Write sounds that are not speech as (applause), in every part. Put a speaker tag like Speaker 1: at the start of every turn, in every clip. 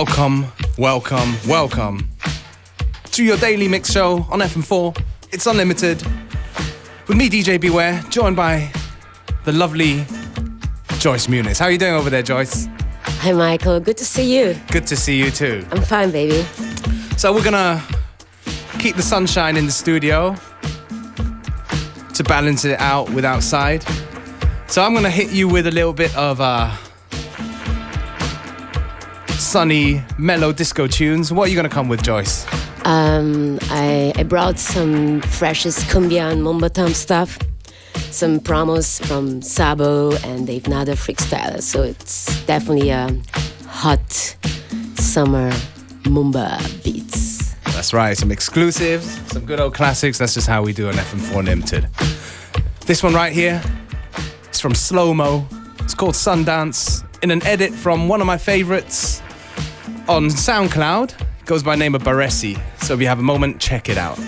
Speaker 1: Welcome, welcome, welcome to your daily mix show on FM4. It's unlimited with me, DJ Beware, joined by the lovely Joyce Muniz. How are you doing over there, Joyce?
Speaker 2: Hi, Michael. Good to see you.
Speaker 1: Good to see you too.
Speaker 2: I'm fine, baby.
Speaker 1: So we're gonna keep the sunshine in the studio to balance it out with outside. So I'm gonna hit you with a little bit of uh, sunny, mellow disco tunes. What are you gonna come with, Joyce?
Speaker 2: Um, I, I brought some freshest cumbia and moombahton stuff, some promos from Sabo and Dave Nada Freakstyler. So it's definitely a hot summer moombah beats.
Speaker 1: That's right, some exclusives, some good old classics. That's just how we do an FM4 Limited. This one right here is from Slow Mo. It's called Sundance in an edit from one of my favorites on SoundCloud. It goes by name of Baresi. So if you have a moment, check it out.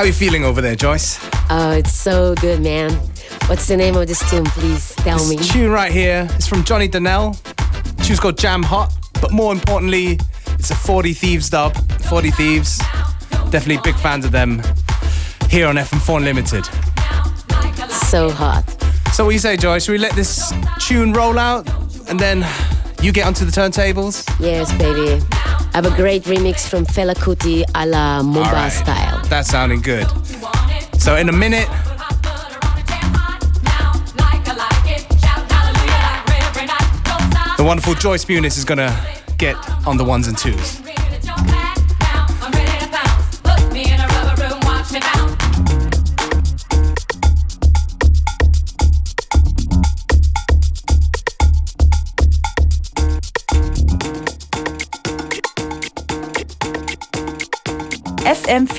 Speaker 1: How are you feeling over there, Joyce?
Speaker 2: Oh, it's so good, man. What's the name of this tune, please? Tell
Speaker 1: this
Speaker 2: me.
Speaker 1: tune right here is from Johnny Dynell. The tune's called Jam Hot, but more importantly, it's a 40 Thieves dub. 40 Thieves, definitely big fans of them here on FM4 Unlimited.
Speaker 2: So hot.
Speaker 1: So what do you say, Joyce? Should we let this tune roll out and then you get onto the turntables?
Speaker 2: Yes, baby. I have a great remix from Fela Kuti a la Moombah
Speaker 1: All right.
Speaker 2: style.
Speaker 1: That's sounding good. So in a minute, the wonderful Joyce Muniz is gonna get on the ones and twos.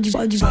Speaker 3: Pode, pode, pode.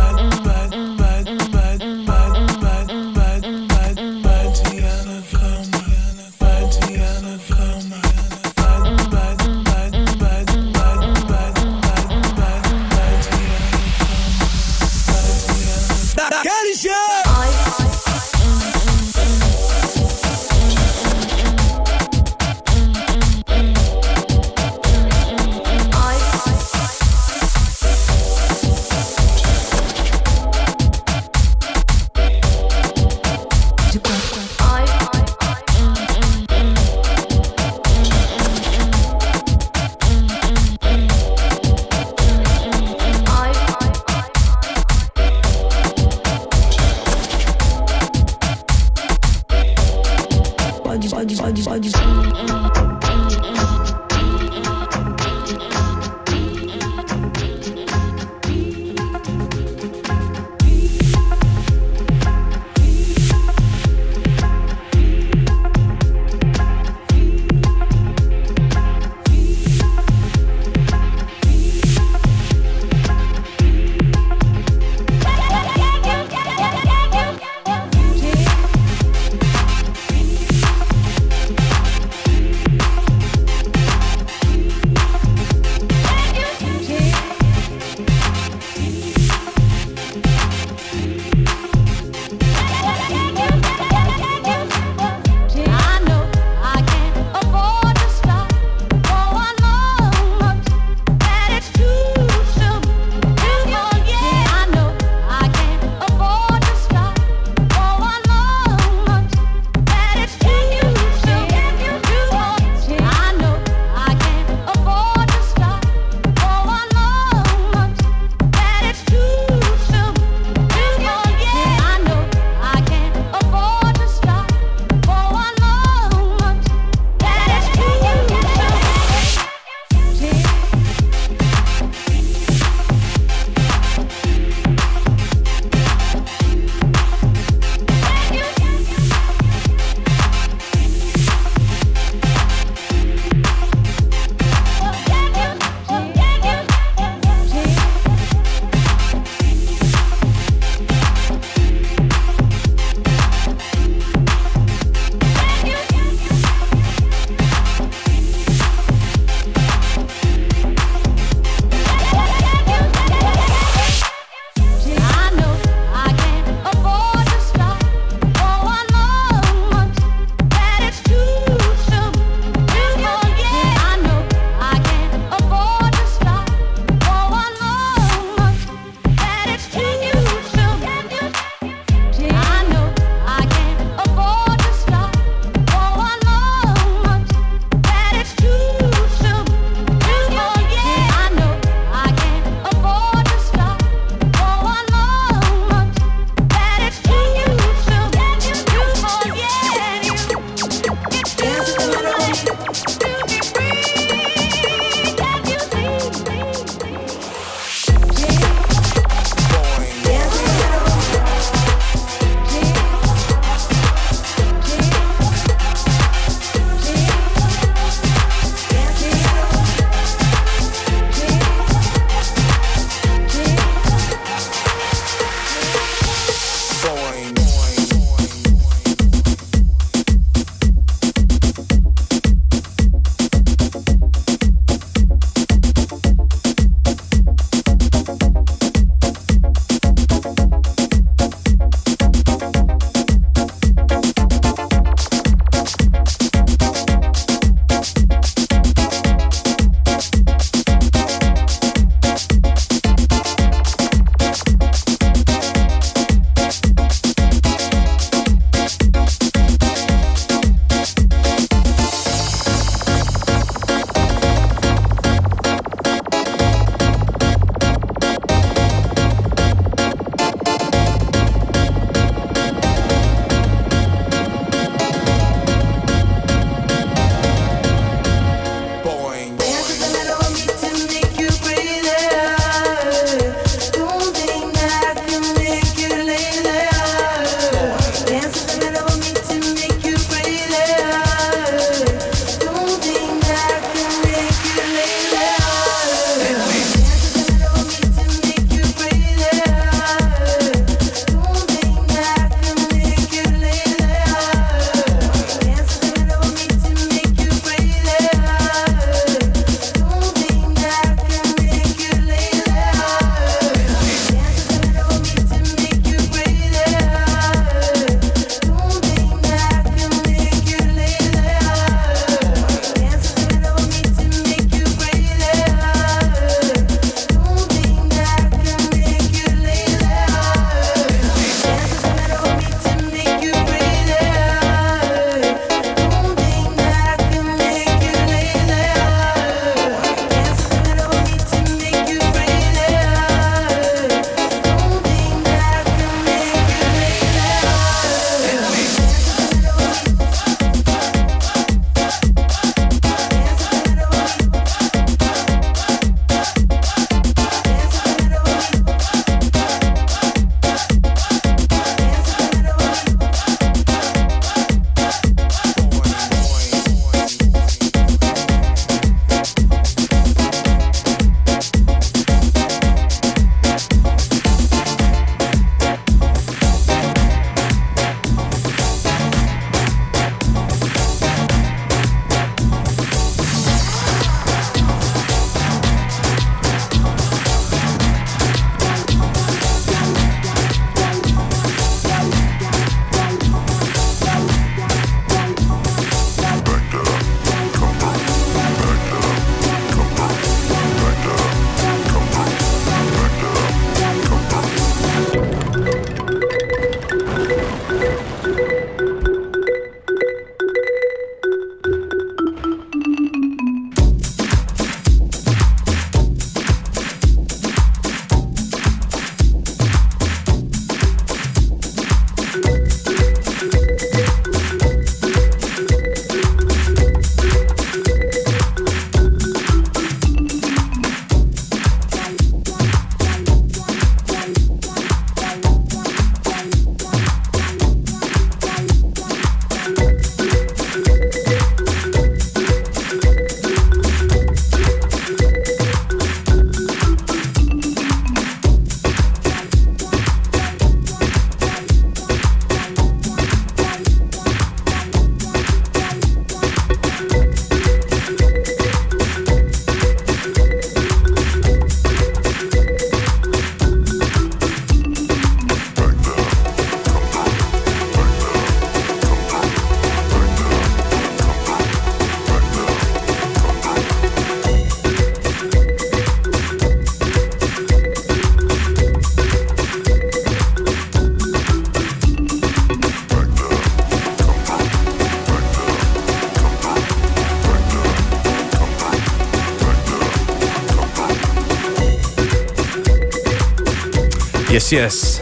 Speaker 1: Yes.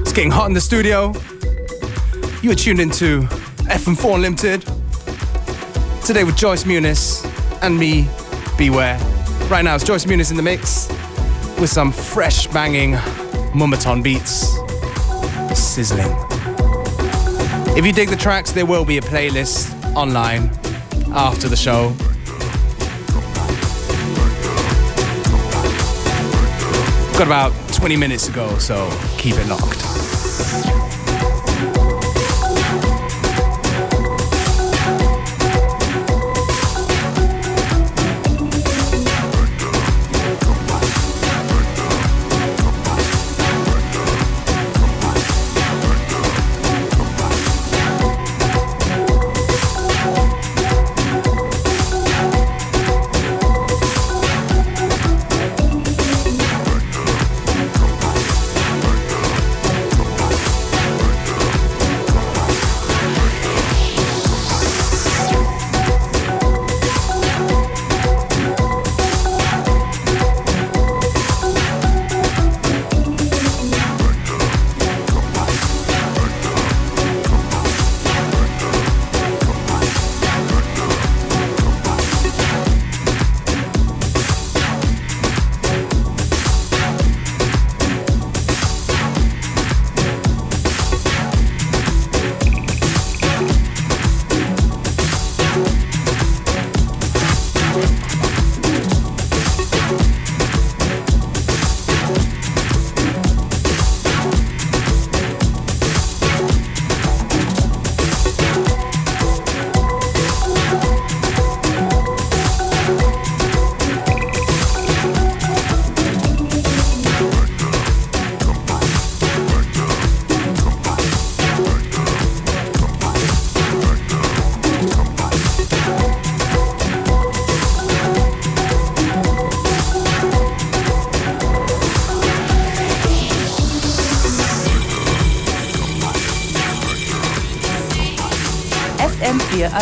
Speaker 1: It's getting hot in the studio. You are tuned into FM4 Unlimited. Today with Joyce Muniz and me, Beware. Right now it's Joyce Muniz in the mix with some fresh banging moombahton beats. Sizzling. If you dig the tracks, there will be a playlist online after the show. Got about 20 minutes to go, so keep it locked.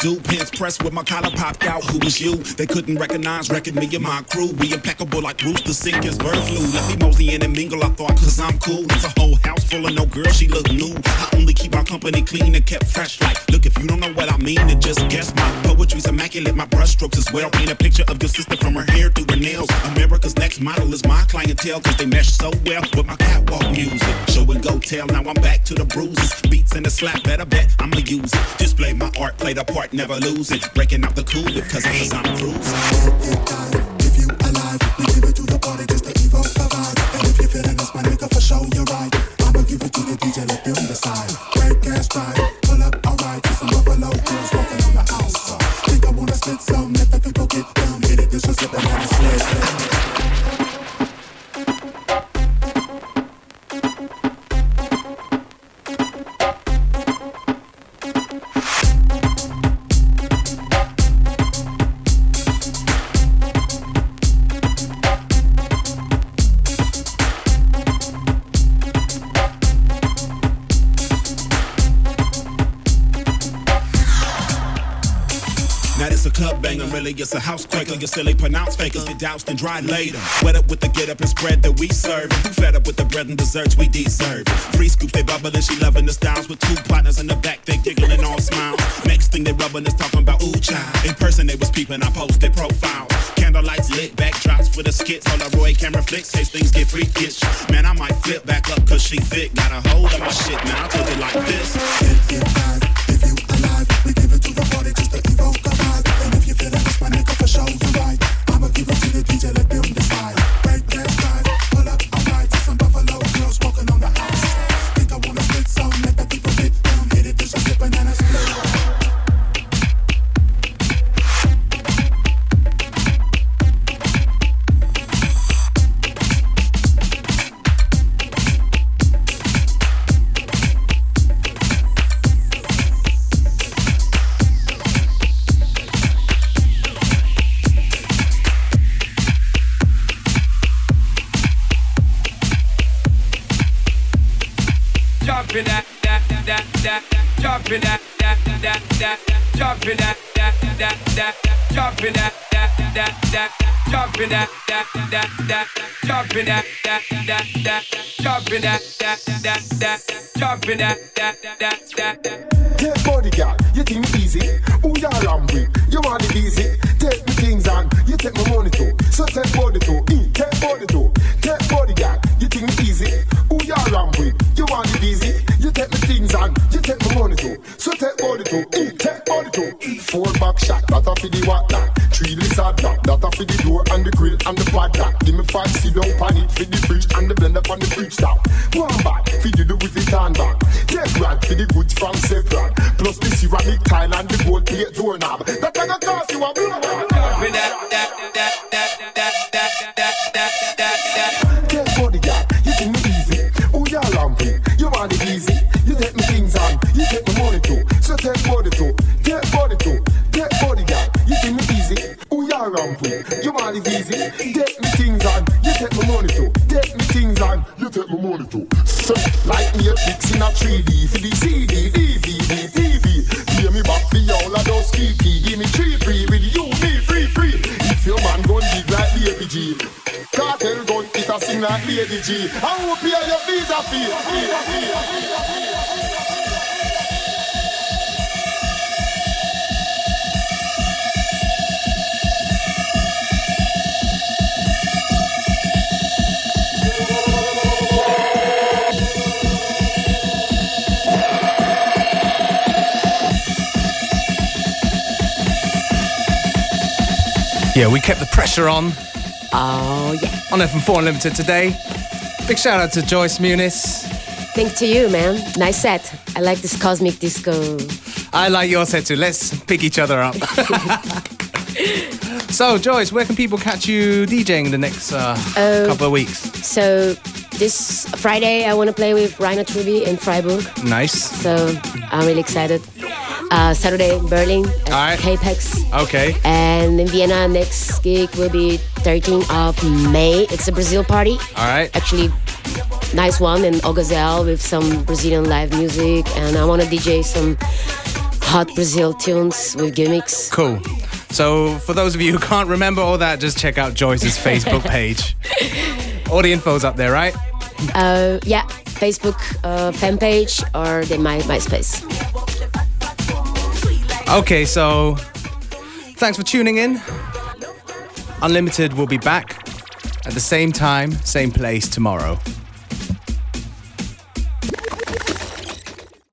Speaker 4: Do. Pants pressed with my collar popped out. Who was you? They couldn't recognize, reckon me and my crew. We impeccable like Rooster Sink his bird flu. Let me mosey in and mingle, I thought, cause I'm cool. It's a whole house full of no girl, she look new. I only keep my company clean and kept fresh. Like, look, if you don't know what I mean, then just guess. My poetry's immaculate, my brushstrokes as well. Paint a picture of your sister from her hair through her nails. America's next model is my clientele, cause they mesh so well with my catwalk music. Show and go tell, now I'm back to the bruises. Beats and the slap, better bet I'ma use it. Display my art, play the part, never lose it. Breaking out the cool because I'm cruising.
Speaker 5: If you alive, we give it to the party, just the evil provide. And if you're feeling this, my nigga, for sure you're right. I'ma give it to the DJ, let them decide. Break gas drive,
Speaker 4: it's a house quaker. Your silly pronounced fakers get doused and dried later. Wet up with the get up and spread that we serve. Fed up with the bread and desserts we deserve? Free scoop, they bubbling, she loving the styles with two partners in the back, they giggling all smiles. Next thing they rubbing is talking about ooh child. In person they was peeping, I posted profiles. Candlelights lit, backdrops for the skits. Polaroid camera flicks, case things get freakish. Man, I might flip back up cause she fit. Got a hold of my shit, man, I took it like this.
Speaker 6: That, jumping that, that, that, that, jumping that, that, that, that, jumping that, that, that, that.
Speaker 7: Take body girl, you think easy? Who you around with? You want it easy? Take me things and you take my money too. So take body too, mm, take body too. Take body girl, you think easy? Who you around with? You want it easy? You take me things and you take my money too. So take body too, mm, take body too. Four back shot, a for the what that. Three lizard that for the door and the grill and the padlock. Give me five sit down pan it for the fridge and the blender on the fridge top. One bag for the Louis Vuitton bag. Take rag for the goods from Sepran. Plus the ceramic tile and the gold plate doorknob. In a 3D for the CD, DVD, TV. Hear me back for all of those kiki. Give me three free with you, me free free. If your man gun big like Baby G. Cartel gun, it a sing like Lady G. I will pay your visa fee.
Speaker 1: Yeah, we kept the pressure on
Speaker 2: Oh, yeah.
Speaker 1: on FM4 Unlimited today. Big shout out to Joyce Muniz.
Speaker 2: Thank to you, man. Nice set. I like this cosmic disco.
Speaker 1: I like your set too. Let's pick each other up. (laughs) so, Joyce, where can people catch you DJing in the next uh,
Speaker 2: Oh.
Speaker 1: couple of weeks?
Speaker 2: So this Friday, I want to play with Rainer Trüby in Freiburg.
Speaker 1: Nice.
Speaker 2: So I'm really excited. Uh, Saturday in Berlin at
Speaker 1: All right.
Speaker 2: Capex.
Speaker 1: Okay.
Speaker 2: And in Vienna, next gig will be 13th of May. It's a Brazil party.
Speaker 1: All right.
Speaker 2: Actually, nice one in Ogazel with some Brazilian live music. And I want to DJ some hot Brazil tunes with gimmicks.
Speaker 1: Cool. So, for those of you who can't remember all that, just check out Joyce's Facebook (laughs) page. All the info's up there, right?
Speaker 2: Uh, yeah, Facebook uh, fan page or the my MySpace.
Speaker 1: Okay, so thanks for tuning in. Unlimited will be back at the same time, same place tomorrow.